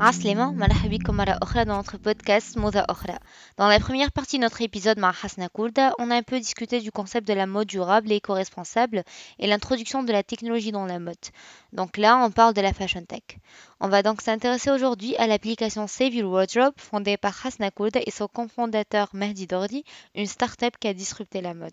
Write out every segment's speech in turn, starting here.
Aslema, مرحبا بكم مرة أخرى dans notre podcast Moda أخرى. Dans la première partie de notre épisode مع Hasna Kourda, on a un peu discuté du concept de la mode durable et éco-responsable et l'introduction de la technologie dans la mode. Donc là, on parle de la fashion tech. On va donc s'intéresser aujourd'hui à l'application Save Your Wardrobe fondée par Hasna Kourda et son cofondateur Mehdi Dordi, une start-up qui a disrupté la mode.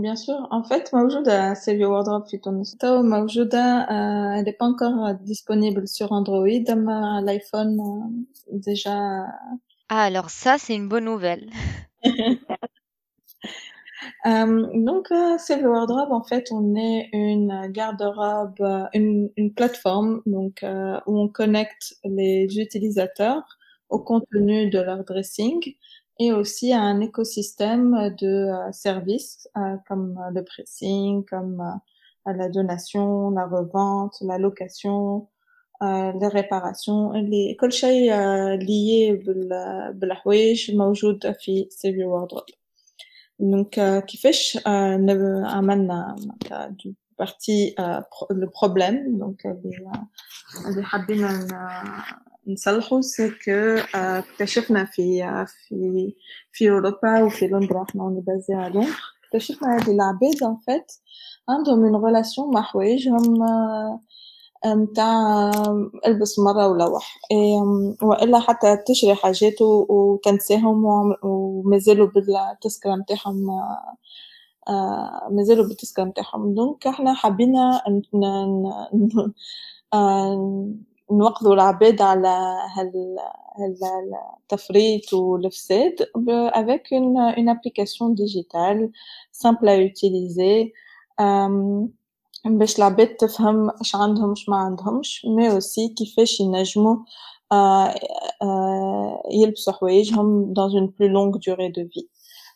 Bien sûr. En fait, Mawjouda, c'est le wardrobe Fitounes. Mawjouda, euh, elle n'est pas encore euh, disponible sur Android, mais l'iPhone, déjà. Ah, alors ça, c'est une bonne nouvelle. Donc, euh, c'est le Wardrobe, en fait, on est une garde-robe, une, une, plateforme donc où on connecte les utilisateurs au contenu de leur dressing et aussi à un écosystème de euh, services euh, comme le pressing, comme euh, la donation, la revente, la location, les réparations, les كل شيء lié بالحوايج موجود في Save Your Wardrobe. Donc كيفاش عملنا du partie le problème donc اللي حابين نصلحه سي كو اكتشفنا في في في أوروبا وفي لندن إحنا اوني بازي على لندن اكتشفنا هاد العباد ان فيت عندهم من ريلاسيون مع حوايجهم نتاع البس مرة ولوح وإلا حتى تشري حاجات وتنساهم ومازالوا بالتذكرة نتاعهم مازالوا بالتذكرة نتاعهم دونك إحنا حبينا نوقظوا العباد على هال التفريط والفساد avec une, une application digitale simple à utiliser باش العباد تفهم اش عندهم اش ما عندهمش مي اوسي كيفاش ينجموا يلبسوا حوايجهم dans une plus longue durée de vie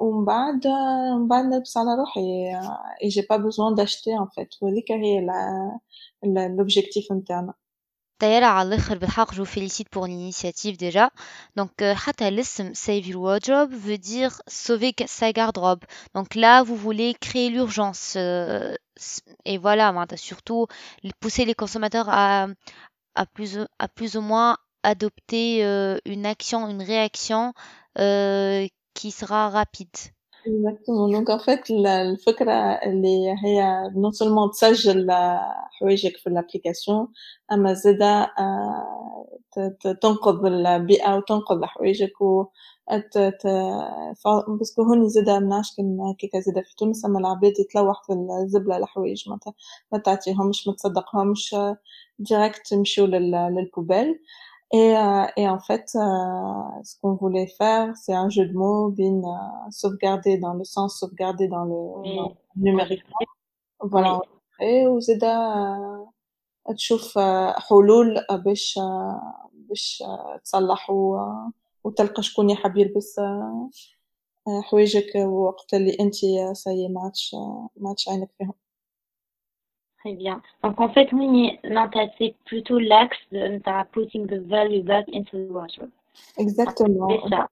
ومن بعد من بعد نلبس على روحي et j'ai pas besoin d'acheter en fait وهذيك هي l'objectif interne طيارة على الآخر بالحق je vous félicite pour l'initiative déjà donc حتى الاسم Save Your Wardrobe veut dire sauver sa garde-robe donc là vous voulez créer l'urgence euh, et voilà surtout pousser les consommateurs à, à, plus, à plus ou moins adopter euh, une action une réaction euh, qui sera rapide Exactement. Donc en fait الفكرة اللي هي non seulement تسجل حوايجك في الابليكاسيون اما زادا تنقذ البيئة وتنقذ حوايجك و باسكو هوني زادا منعش كان كيكا زادا في تونس اما العباد يتلوح في الزبلة الحوايج ما تعطيهمش ما تصدقهمش ديريكت يمشيو للبوبيل Et, euh, et en fait, euh, ce qu'on voulait faire, c'est un jeu de mots, bin euh, sauvegarder dans le sens sauvegarder dans le, oui. dans le numérique. Voilà. Et وزيدا تشوف حلول باش باش تصلح وتلقى شكون يحب يلبس حوايجك وقت اللي انت سي ما عادش ما عادش عينك فيهم Très bien. Donc en fait, oui, c'est plutôt l'axe de putting the value back into the wardrobe. Exactement. Ça.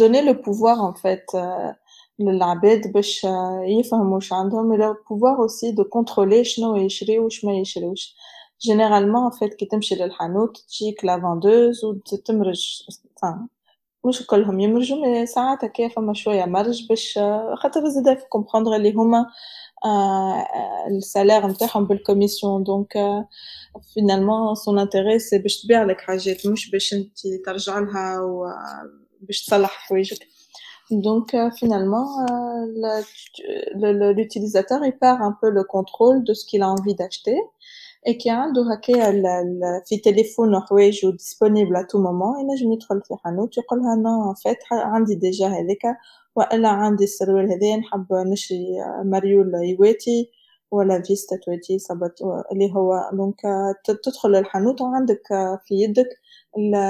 Donner le pouvoir en fait للعباد باش يفهموا واش عندهم et le pouvoir aussi de contrôler شنو يشريو وش ما يشريوش. Généralement en fait كي تمشي للحانوت تجيك لا فاندوز وتمرج enfin مش كلهم يمرجوا مي ساعات هكا فما شوية مرج باش خاطر زادا في كومبروندر اللي هما السالير نتاعهم بالكوميسيون دونك فينالمون سون انتيري سي باش تبيع لك حاجات مش باش انت ترجع لها وباش تصلح حوايجك Donc euh, finalement, euh, l'utilisateur il perd un peu le contrôle de ce qu'il a envie d'acheter et qui a عنده هكايا في تليفون حوايج disponible à tout moment ينجم يدخل في حانوت يقولها نو en fait عندي ديجا هذيك وإلا عندي السروال هذايا نحب نشري مريول يواتي ولا فيستا تواتي صبت اللي هو دونك تدخل الحانوت وعندك في يدك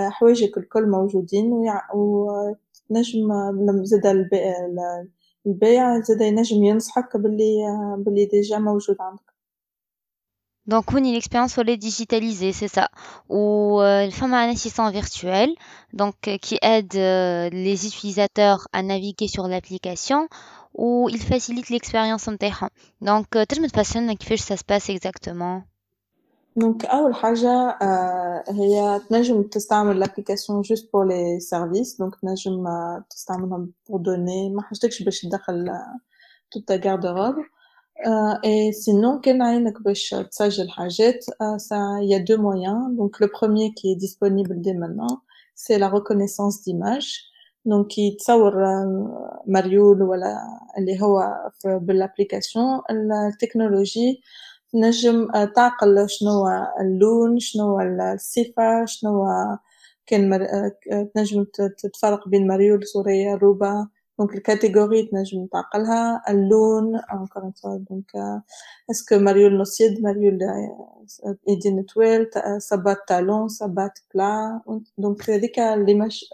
حوايجك الكل موجودين ونجم زاد البيع زاد ينجم ينصحك باللي باللي ديجا موجود عندك. c'est ça. Où euh, le femme a un assistant virtuel, donc euh, qui aide euh, les utilisateurs à naviguer sur l'application, où il facilite l'expérience en terrain. Donc, tu me fascines كيفاش ça se passe exactement. Donc, أول حاجة هي تنجم تستعمل l'application juste pour les services, donc تنجم تستعملهم pour donner ما حاجتكش باش تدخل toute ta garde-robe. Euh, et sinon, euh, ça, il y a deux moyens. Donc, le premier qui est disponible dès maintenant, c'est la reconnaissance d'image. Donc, يتصور مريول ولا اللي هو بالابليكاشن التكنولوجي تنجم تعقل شنو اللون شنو الصفة شنو كان تنجم تفرق بين مريول سورية روبا دونك الكاتيجوري تنجم تعقلها اللون encore une fois donc اسكو مريول نص يد مريول ايدين طويل صبات تالون صبات بلا دونك هذيك ليماج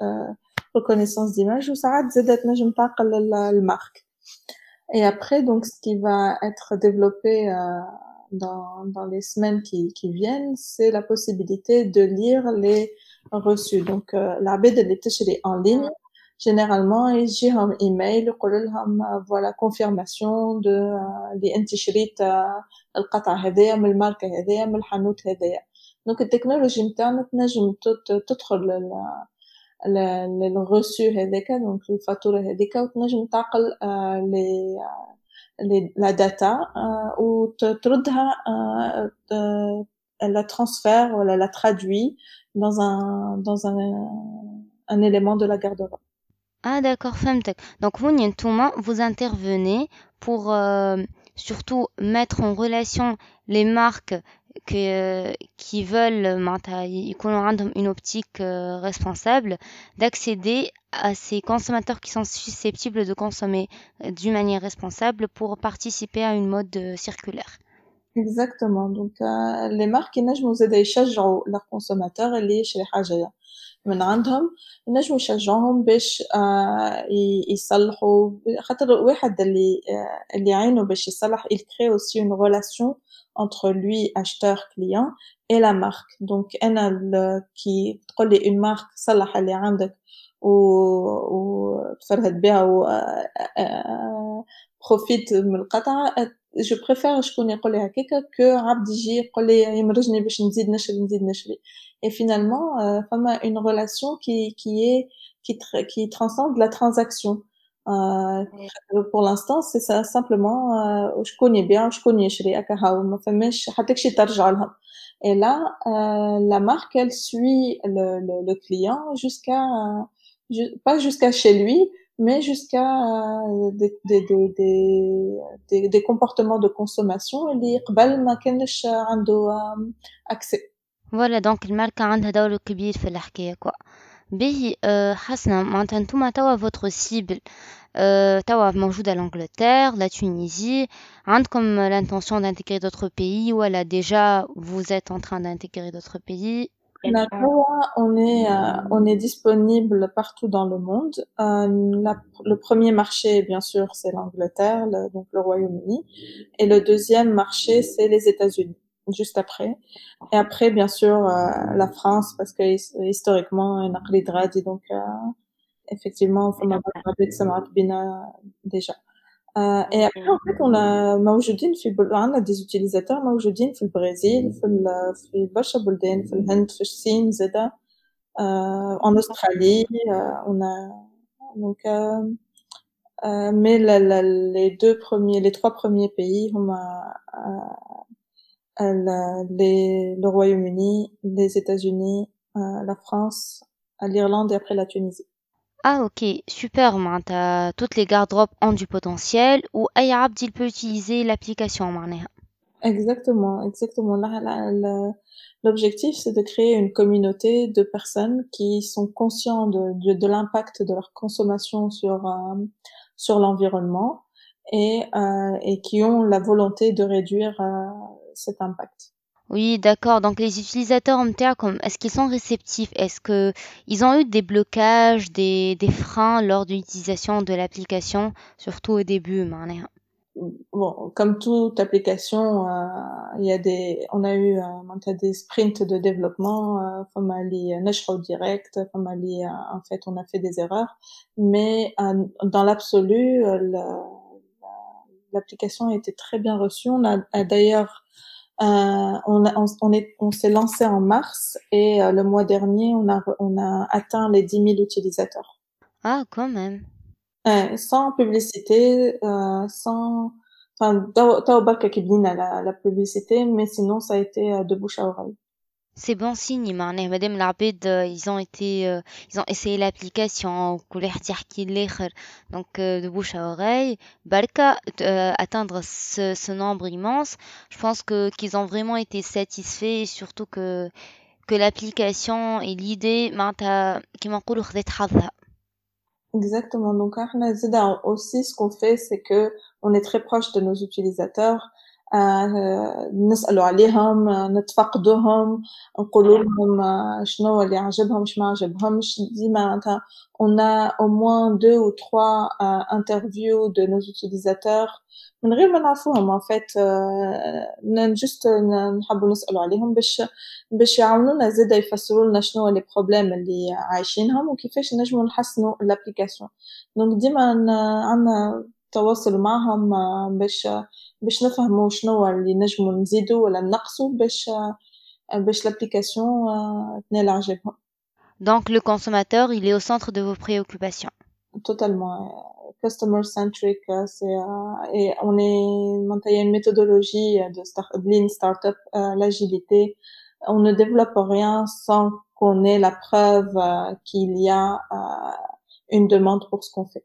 reconnaissance d'image وساعات زادت تنجم تعقل المارك et après donc ce qui va être développé dans, dans les semaines qui, qui viennent c'est la possibilité de lire les reçus donc العباد اللي تشري en ligne généralement يجيهم ايميل يقول لهم فوالا كونفيرماسيون دو اللي انت شريت القطعه هذايا من الماركه هذايا من الحانوت هذايا دونك التكنولوجي نتاعنا تنجم تدخل للغوسو هذاك دونك الفاتوره هذيك وتنجم تعقل لي لا داتا وتردها la transfère ou la traduit dans un dans un un élément de la garde-robe. Ah d'accord, فهمتك. Donc vous نتوما vous intervenez pour euh, surtout mettre en relation les marques que, qui veulent معناتها يكونوا عندهم une optique euh, responsable d'accéder à ces consommateurs qui sont susceptibles de consommer d'une manière responsable pour participer à une mode circulaire. Exactement. Donc euh, les marques ينجموا زادا يشجعوا leurs consommateurs اللي يشري حاجة من عندهم ينجموا يشجعوهم باش يصلحوا. خاطر واحد اللي اللي عينه باش يصلح il crée aussi une relation entre lui acheteur client et la marque. Donc أنا كي تقول لي une marque صلح اللي عندك وتفرهد بها و بروفيت من القطعة جو بريفير شكون يقول لي هكاكا كو عبد يجي يقول لي يمرجني باش نزيد نشري نزيد نشري et finalement euh, فما une relation qui qui est qui qui transcende la transaction euh, pour l'instant c'est ça simplement euh, شكون يبيع شكون يشري هكا هاو ما فماش حتى شي ترجع لهم et là euh, la marque elle suit le, le, le client jusqu'à pas jusqu'à chez lui mais jusqu'à des, des, des, des, des, comportements de consommation اللي قبل ما كانش عنده accès. Voilà donc الماركة عندها دور كبير في الحكاية كوا. باهي أه حسنا معناتها نتوما توا votre cible أه توا موجودة l'Angleterre, la Tunisie. عندكم l'intention d'intégrer d'autres pays ولا déjà vous êtes en train d'intégrer d'autres pays la on est, euh, on est disponible partout dans le monde. Euh, la, le premier marché, bien sûr, c'est l'Angleterre, le, donc le Royaume-Uni. Et le deuxième marché, c'est les États-Unis, juste après. Et après, bien sûr, euh, la France, parce que historiquement, il y a donc euh, effectivement, il faut déjà. Euh, et après, en fait, on a موجودين في عندنا des utilisateurs موجودين في البرازيل في في برشا بلدان في الهند في الصين زادا en Australie, on a donc mais les deux premiers, les trois premiers pays, on a les, le Royaume-Uni, les États-Unis, la France, l'Irlande et après la Tunisie. Ah ok, super, as toutes les garde-robes ont du potentiel ou أي عبد il peut utiliser l'application معناها. Exactement, exactement. L'objectif, c'est de créer une communauté de personnes qui sont conscients de, de, de l'impact de leur consommation sur, euh, sur l'environnement et, euh, et qui ont la volonté de réduire euh, cet impact. Oui, d'accord. Donc les utilisateurs comme est-ce qu'ils sont réceptifs? Est-ce que ils ont eu des blocages, des, freins lors de l'utilisation de l'application, surtout au début, Bon, comme toute application, euh, il y a des, on a eu euh, des sprints de développement, euh, euh direct, en fait, on a fait des erreurs, mais dans l'absolu, l'application a été très bien reçue. On a d'ailleurs euh, on, on, on, est, on s'est lancé en mars et euh, le mois dernier, on a, on a atteint les 10 000 utilisateurs. Ah, quand même. sans publicité, euh, sans, enfin, la, la publicité, mais sinon, ça a été de bouche à oreille. C'est bon signe معناه مادام العباد ils ont été ils ont essayé l'application وكل واحد يحكي للآخر donc de bouche à oreille بركة atteindre ce, ce nombre immense je pense que qu'ils ont vraiment été satisfaits et surtout que que l'application et l'idée معناتها كيما نقولوا خذت حظها Exactement. Donc, aussi, ce qu'on fait, c'est que on est très proche de nos utilisateurs. نسألوا عليهم نتفقدوهم نقولوا لهم شنو اللي عجبهم شنو ما عجبهمش ديما on a au moins deux ou trois euh, interviews de nos utilisateurs. من غير ما نعرفوهم en fait euh, juste نحبوا نسألوا عليهم باش باش يعاونونا زادا يفسروا لنا شنو لي بروبليم اللي عايشينهم وكيفاش نجموا نحسنوا الابليكاسيون دونك ديما عندنا تواصل معهم باش باش نفهموا شنو اللي نجموا نزيدوا ولا نقصوا باش باش l'application تنال عجبهم Donc le consommateur, il est au centre de vos préoccupations. Totalement. Customer centric, c'est et on est il y a une méthodologie de, start, de lean startup, l'agilité. On ne développe rien sans qu'on ait la preuve qu'il y a une demande pour ce qu'on fait.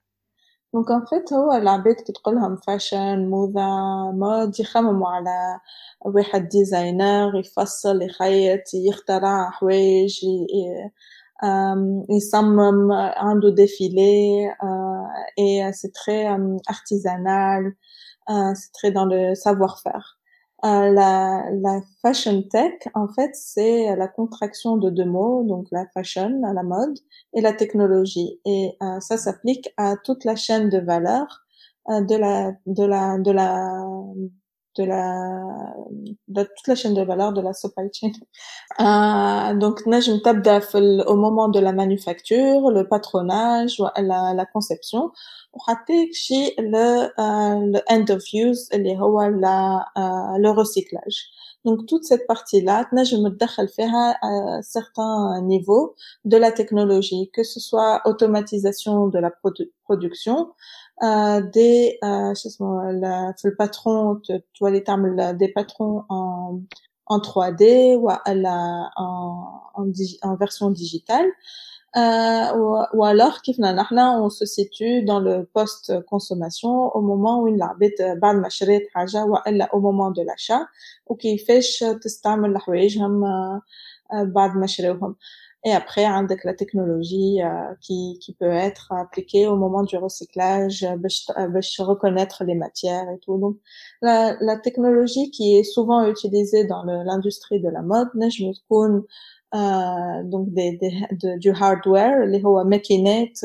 دونك ان فيت هو العباد كي تقولهم فاشن موضة مود يخمموا على واحد ديزاينر يفصل يخيط يخترع حوايج يصمم عنده ديفيلي اي سي تري artisanal c'est très dans le savoir-faire. Euh, la, la fashion tech, en fait, c'est la contraction de deux mots, donc la fashion, la mode, et la technologie. Et euh, ça s'applique à toute la chaîne de valeur euh, de la de la de la de la de toute la chaîne de valeur de la supply chain. Euh, donc نجم تبدا au moment de la manufacture, le patronage, la, la conception وحتى شيء le end of use اللي هو le recyclage. Donc toute cette partie-là تنجم تدخل فيها à certains niveaux de la technologie, que ce soit automatisation de la production, euh, des euh, la, le patron tu vois les termes des patrons en en 3D ou à la, en, en, en version digitale euh, ou, ou, alors on se situe dans le post consommation au moment où il l'arbitre بعد ما شريت حاجة وإلا au moment de l'achat وكيفاش تستعمل الحوايجهم بعد ما شراوهم et après, avec la technologie euh, qui, qui peut être appliquée au moment du recyclage, euh, reconnaître les matières et tout. Donc, la, technologie qui est souvent utilisée dans l'industrie de la mode, je me دونك دي دي دو هاردوير اللي هو ماكينات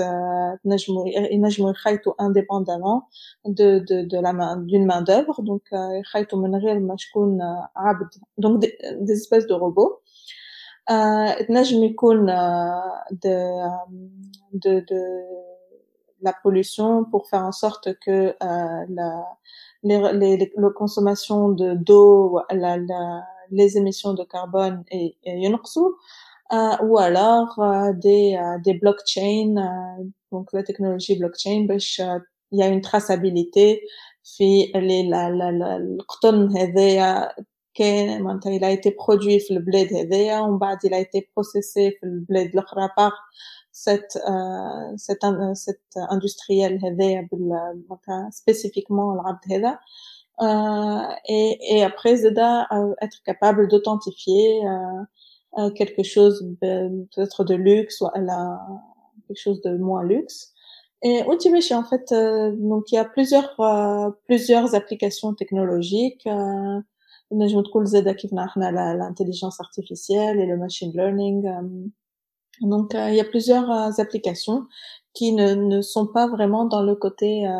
ينجموا ينجموا يخيطوا انديبوندامون دو دو دو لا مان دون مان دوفر دونك يخيطوا من غير ما شكون عبد دونك دي, دي سبيس دو روبو تنجم يكون de de de la pollution pour faire en sorte que euh, la les, les, les consommations de d'eau la, la les émissions de carbone et, et euh, ou alors euh, des euh, des blockchains euh, donc la technologie blockchain il y a une traçabilité في les la la la القطن هذايا كان معناتها il a été produit في البلاد هذايا ومن بعد il a été processé في البلاد الاخرى par cette euh, cette cette industriel هذايا بال spécifiquement العبد هذا euh, et, et après Zeda euh, être capable d'authentifier euh, quelque chose peut-être de luxe ou quelque chose de moins luxe. Et Ultimesh, en fait, donc il y a plusieurs plusieurs applications technologiques. l'intelligence artificielle et le machine learning. Donc, il y a plusieurs applications qui ne, ne sont pas vraiment dans le côté euh,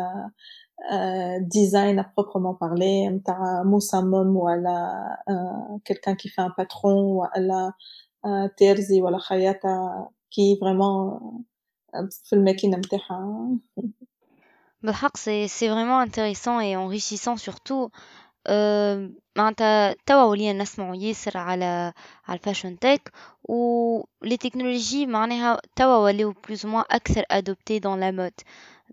design à proprement parler متاع مصمم ولا quelqu'un qui fait un patron ولا تيرزي ولا خياطة qui vraiment في الماكينة متاعها بالحق سي سي فريمون انتريسون اي انريشيسون سورتو معناتها توا ولينا نسمعوا ياسر على على الفاشن تك و لي تكنولوجي معناها توا ولاو بلوز موان اكثر ادوبتي دون لا مود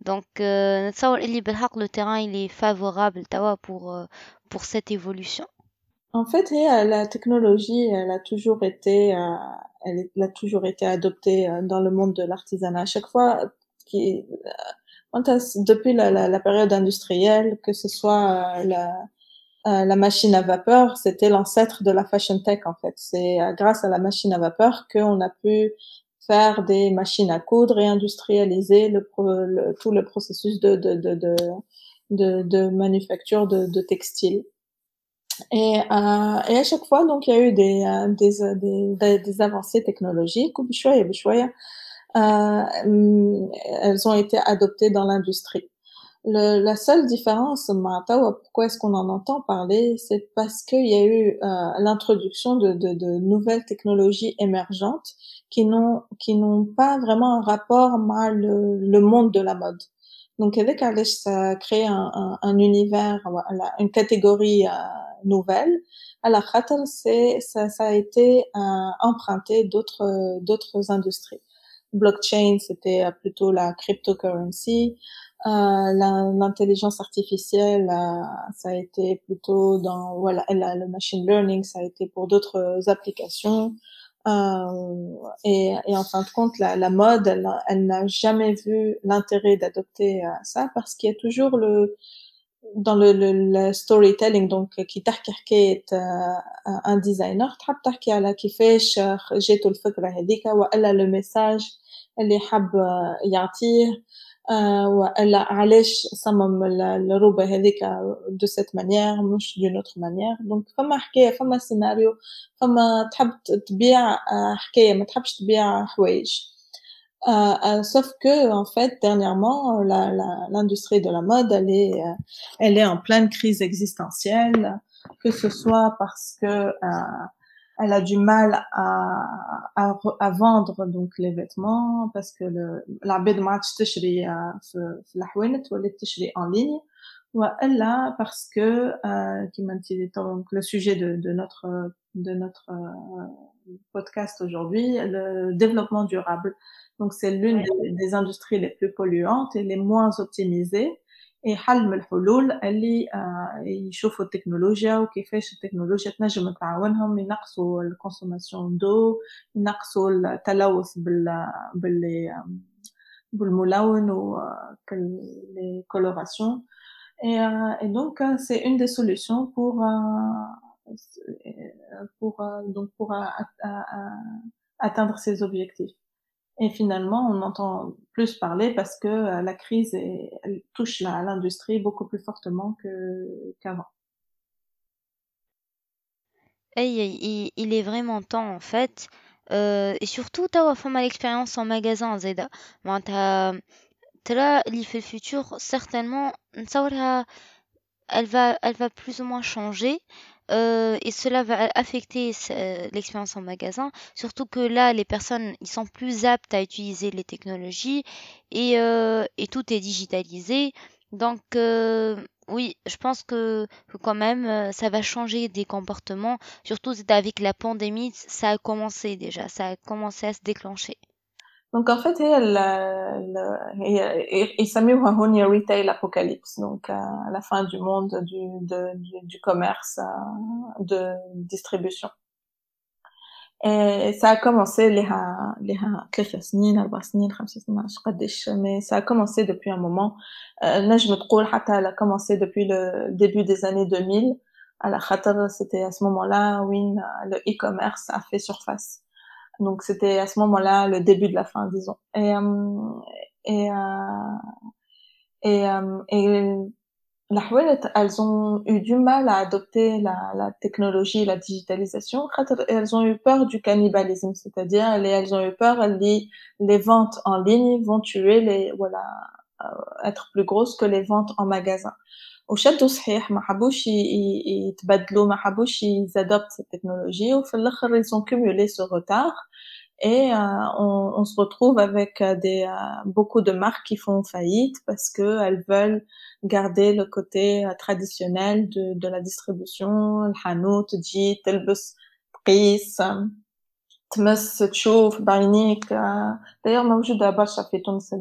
Donc, euh, le terrain il est favorable pour, euh, pour cette évolution. En fait, la technologie, elle a toujours été, euh, elle, a toujours été adoptée dans le monde de l'artisanat. À chaque fois, qui, depuis la, la, période industrielle, que ce soit la, la machine à vapeur, c'était l'ancêtre de la fashion tech en fait. C'est grâce à la machine à vapeur qu'on a pu faire des machines à coudre et industrialiser le, tout le processus de, de, de, de, de, de manufacture de, de textiles. Et, euh, et à chaque fois, donc, il y a eu des, euh, des, des, des, avancées technologiques, euh, elles ont été adoptées dans l'industrie. Le, la seule différence, pourquoi est-ce qu'on en entend parler, c'est parce qu'il y a eu euh, l'introduction de, de, de, nouvelles technologies émergentes qui n'ont qui n'ont pas vraiment un rapport avec le, le monde de la mode. Donc avec ça a créé un, un, un univers, une catégorie euh, nouvelle. Alors c'est ça, ça a été euh, emprunté d'autres d'autres industries. Blockchain, c'était plutôt la cryptocurrency. Euh, l'intelligence artificielle, euh, ça a été plutôt dans voilà, le machine learning, ça a été pour d'autres applications. Euh, et, et, en fin de compte, la, la mode, elle, elle n'a jamais vu l'intérêt d'adopter ça parce qu'il y a toujours le dans le, le, le storytelling donc qui تحكي un designer تحب تحكي على كيفاش جاته الفكرة هذيك والا le message اللي حب يعطيه والا علاش صمم الروبه هذيك دو سيت مانيير مش دون اوتر مانيير دونك فما حكايه فما سيناريو فما تحب تبيع حكايه ما تحبش تبيع حوايج Euh, sauf que en fait dernièrement l'industrie de la mode elle est elle est en pleine crise existentielle que ce soit parce que euh, elle a du mal à, à, à, vendre donc les vêtements parce que le العباد ما عادش تشري في, في الحوانت ولات تشري en ligne والا parce que euh, كما donc le sujet de, de notre de notre euh, podcast aujourd'hui le développement durable donc c'est l'une des, des industries les plus polluantes et les moins optimisées اي حل من الحلول اللي يشوفوا التكنولوجيا وكيفاش التكنولوجيا تنجم تعاونهم ينقصوا الكونسوماسيون دو ينقصوا التلوث بال بال بالملون و les colorations et, et donc c'est une des solutions pour pour donc pour atteindre ces objectifs et finalement, on entend plus parler parce que euh, la crise elle touche l'industrie beaucoup plus fortement qu'avant. il, il, est vraiment temps, en fait, et surtout توا فما l'expérience en magasin زادا معناتها ترى اللي في الfutur certainement نتصورها elle va elle va plus ou moins changer et cela va affecter l'expérience en magasin surtout que là les personnes ils sont plus aptes à utiliser les technologies et et tout est digitalisé donc oui, je pense que, que quand même, ça va changer des comportements. Surtout avec la pandémie, ça a commencé déjà, ça a commencé à se déclencher. Donc en fait, هي ال هي يسميوها هون retail apocalypse, donc à la fin du monde du, de, du, du commerce de distribution. Et ça a commencé لها لها ثلاث سنين أربع سنين خمس سنين مش قديش mais ça a commencé depuis un moment نجم تقول حتى elle a commencé depuis le début des années 2000 على خاطر c'était à ce moment-là où le e-commerce a fait surface donc c'était à ce moment-là le début de la fin disons et et et, et elles ont eu du mal à adopter la, la technologie, la digitalisation. Elles ont eu peur du cannibalisme, c'est-à-dire elles ont eu peur les les ventes en ligne vont tuer les voilà être plus grosses que les ventes en magasin. وشدوا صحيح ما حبوش يتبدلوا ما حبوش يزادوبت cette technologie وفي الاخر ils ont cumulé ce retard et euh, on, on, se retrouve avec des euh, beaucoup de marques qui font faillite parce que elles veulent garder le côté traditionnel de, de la distribution الحانوت تجي تلبس تقيس تمس تشوف بعينيك d'ailleurs موجودة برشا في تونس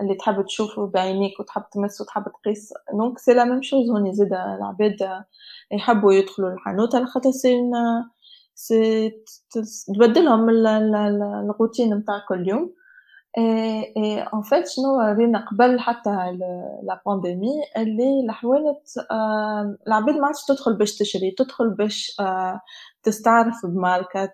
اللي تحب تشوف بعينيك وتحب تمس وتحب تقيس. دونك سي لا ميم شوز هوني زاد العباد يحبوا يدخلوا الحانوت على خاطر سي سي تبدلهم الروتين نتاع كل يوم اي ان فيت شنو رينا قبل حتى لا بانديمي اللي الحوانت العباد ما عادش تدخل باش تشري تدخل باش تستعرف بماركة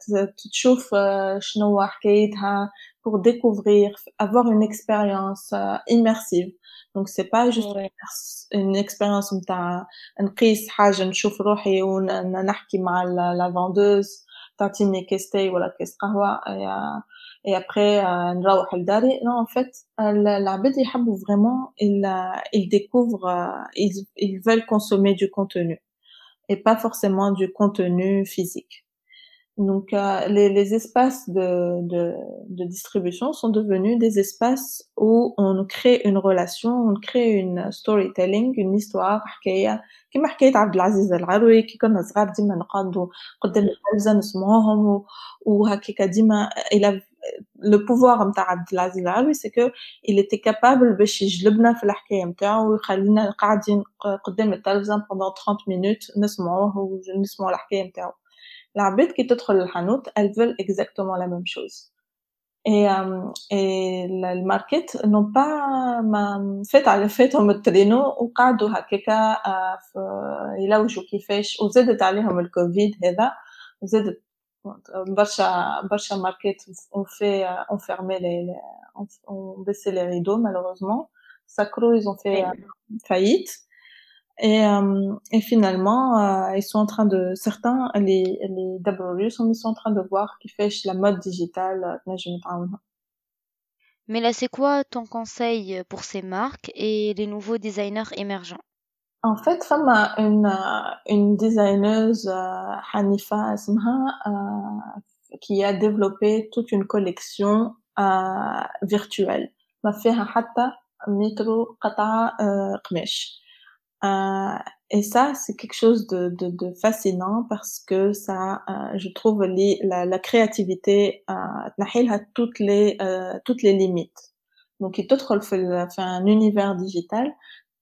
تشوف شنو حكايتها pour découvrir avoir une expérience immersive. Donc c'est pas juste une expérience نتاع نقيس حاجة نشوف روحي ونحكي مع la vendeuse تعطيني كيس تاي ولا كيس قهوة et après نروح لداري non en fait العباد يحبوا vraiment ils ils découvrent ils ils veulent consommer du contenu et pas forcément du contenu physique donc, euh, les, les, espaces de, de, de, distribution sont devenus des espaces où on crée une relation, on crée une storytelling, une histoire حكاية كيما حكاية عبد العزيز العروي كي كنا صغار ديما نقعدوا قدام التلفزة نسمعوهم وهكاكا ديما إلى لو بوفوار نتاع عبد العزيز العروي سي كو il était capable باش يجلبنا في الحكاية نتاعو ويخلينا قاعدين قدام التلفزة pendant 30 minutes نسمعوه ونسمعوا الحكاية نتاعو العباد كي تدخل الحانوت elles veulent exactement la même chose et, euh, et الماركت نون با ما فات على فاتهم الترينو وقعدوا هكاكا يلوجوا كيفاش وزادت عليهم الكوفيد هذا euh, Bacha, Bacha Market, ont fait, euh, on fermait les, les on, on, baissait les rideaux, malheureusement. Sacro, ils ont fait euh, faillite. Et, euh, et finalement, euh, ils sont en train de, certains, les, les Dabrorius, ils sont en train de voir qui fait la mode digitale, mais je ne parle pas. mais là, c'est quoi ton conseil pour ces marques et les nouveaux designers émergents? En fait, femme a une, une designeuse, Hanifa Asmha, qui a développé toute une collection virtuelle. ما فيها حتى مترو قطعة قماش euh, et ça, c'est quelque chose de, de, de, fascinant parce que ça, euh, je trouve les, la, la, créativité euh, toutes les euh, toutes les limites. Donc, il te fait un univers digital.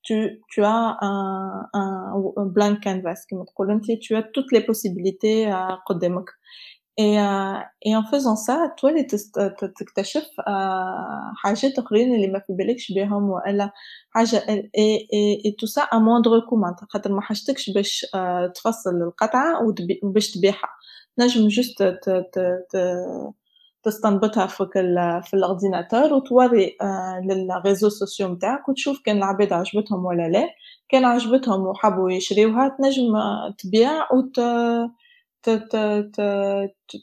Tu, tu as un, un, un blank canvas tu as toutes les possibilités à قدامك et, euh, et en faisant ça تولي تكتشف حاجات اخرين اللي ما في بالكش بهم والا حاجه et, et, et tout ça à moindre coût خاطر ما حاجتكش باش تفصل القطعه وباش تبيعها نجم جست تستنبطها في في الاورديناتور وتوري للريزو سوسيو نتاعك وتشوف كان العباد عجبتهم ولا لا كان عجبتهم وحبوا يشريوها تنجم تبيع وت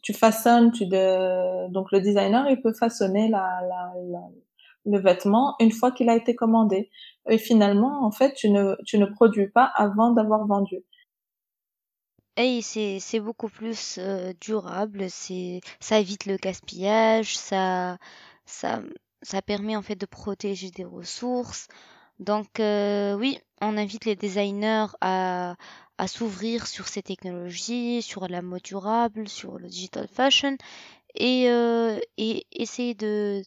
tu façonnes, tu de, donc le designer, il peut façonner la, la, le vêtement une fois qu'il a été commandé. Et finalement, en fait, tu ne, tu ne produis pas avant d'avoir vendu. Et c'est, c'est beaucoup plus euh, durable, c'est, ça évite le gaspillage, ça, ça, ça permet en fait de protéger des ressources. Donc euh, oui, on invite les designers à, à s'ouvrir sur ces technologies, sur la mode durable, sur le digital fashion et, euh, et essayer de,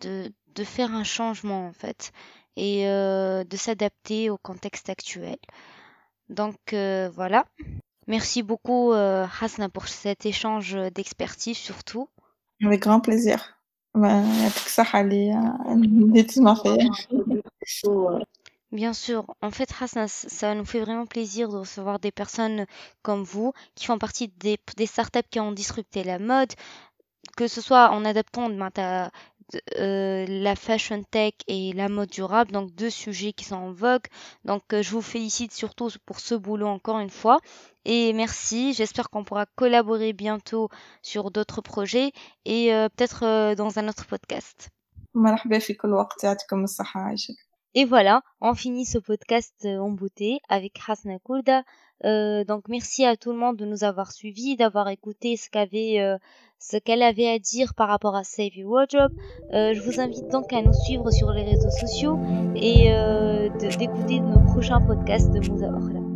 de, de faire un changement en fait et euh, de s'adapter au contexte actuel. Donc euh, voilà. Merci beaucoup euh, Hasna pour cet échange d'expertise surtout. Avec grand plaisir. Bien sûr, en fait, Hasna, ça nous fait vraiment plaisir de recevoir des personnes comme vous qui font partie des, des startups qui ont disrupté la mode, que ce soit en adaptant ben, euh, la fashion tech et la mode durable, donc deux sujets qui sont en vogue. Donc euh, je vous félicite surtout pour ce boulot encore une fois. Et merci, j'espère qu'on pourra collaborer bientôt sur d'autres projets et euh, peut-être dans un autre podcast. Et voilà, on finit ce podcast en beauté avec Hasna Kourda. Donc merci à tout le monde de nous avoir suivis, d'avoir écouté ce ce qu'elle avait à dire par rapport à Save Your Wardrobe. Euh, je vous invite donc à nous suivre sur les réseaux sociaux et euh, d'écouter nos prochains podcasts de Mouza.